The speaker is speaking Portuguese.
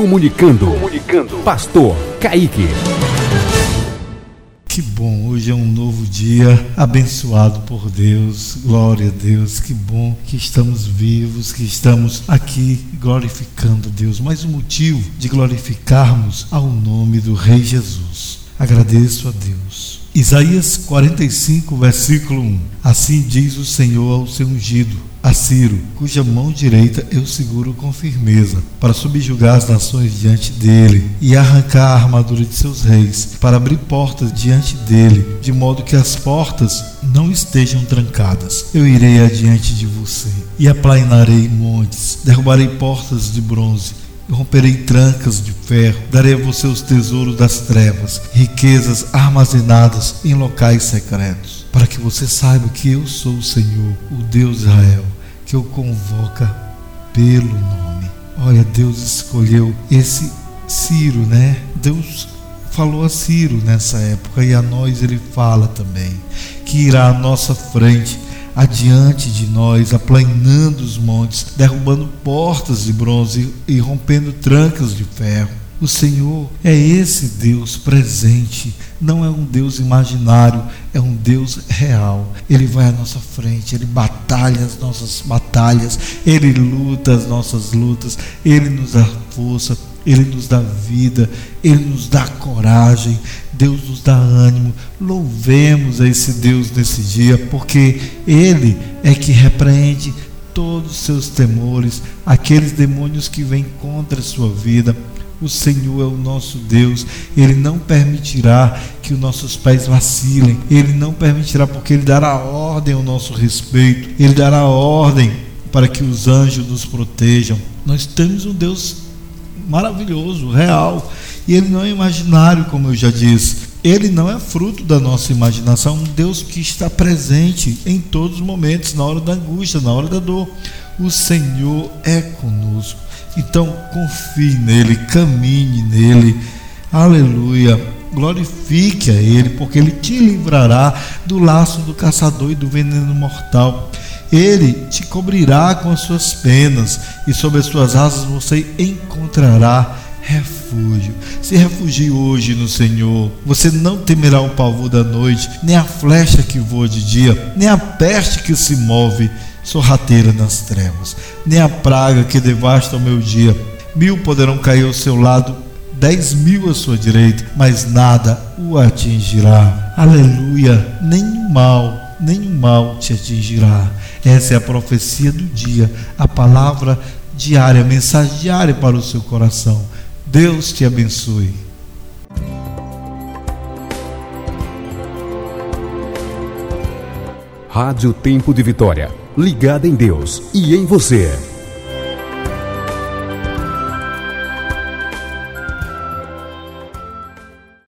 Comunicando. Comunicando. Pastor Kaique. Que bom, hoje é um novo dia abençoado por Deus. Glória a Deus. Que bom que estamos vivos, que estamos aqui glorificando Deus. Mais um motivo de glorificarmos ao nome do Rei Jesus. Agradeço a Deus. Isaías 45, versículo 1. Assim diz o Senhor ao seu ungido a Ciro, cuja mão direita eu seguro com firmeza, para subjugar as nações diante dele e arrancar a armadura de seus reis, para abrir portas diante dele, de modo que as portas não estejam trancadas. Eu irei adiante de você e aplainarei montes, derrubarei portas de bronze romperei trancas de ferro, darei a você os tesouros das trevas, riquezas armazenadas em locais secretos, para que você saiba que eu sou o Senhor, o Deus de Israel, que o convoca pelo nome. Olha, Deus escolheu esse Ciro, né? Deus falou a Ciro nessa época e a nós ele fala também que irá à nossa frente adiante de nós, aplanando os montes, derrubando portas de bronze e rompendo trancas de ferro. O Senhor é esse Deus presente, não é um Deus imaginário, é um Deus real. Ele vai à nossa frente, ele batalha as nossas batalhas, ele luta as nossas lutas, ele nos dá força, ele nos dá vida, ele nos dá coragem, Deus nos dá ânimo. Louvemos a esse Deus nesse dia, porque Ele é que repreende todos os seus temores, aqueles demônios que vêm contra a sua vida. O Senhor é o nosso Deus, Ele não permitirá que os nossos pés vacilem, Ele não permitirá, porque Ele dará ordem ao nosso respeito, Ele dará ordem para que os anjos nos protejam. Nós temos um Deus maravilhoso, real, e ele não é imaginário, como eu já disse. Ele não é fruto da nossa imaginação, um Deus que está presente em todos os momentos, na hora da angústia, na hora da dor. O Senhor é conosco. Então confie nele, caminhe nele. Aleluia. Glorifique a ele, porque ele te livrará do laço do caçador e do veneno mortal. Ele te cobrirá com as suas penas e sob as suas asas você encontrará refúgio. Se refugie hoje no Senhor. Você não temerá o pavor da noite, nem a flecha que voa de dia, nem a peste que se move sorrateira nas trevas, nem a praga que devasta o meu dia. Mil poderão cair ao seu lado, dez mil à sua direita, mas nada o atingirá. Aleluia! Nenhum mal, nenhum mal te atingirá. Essa é a profecia do dia, a palavra diária, a mensagem diária para o seu coração. Deus te abençoe. Rádio Tempo de Vitória, ligada em Deus e em você.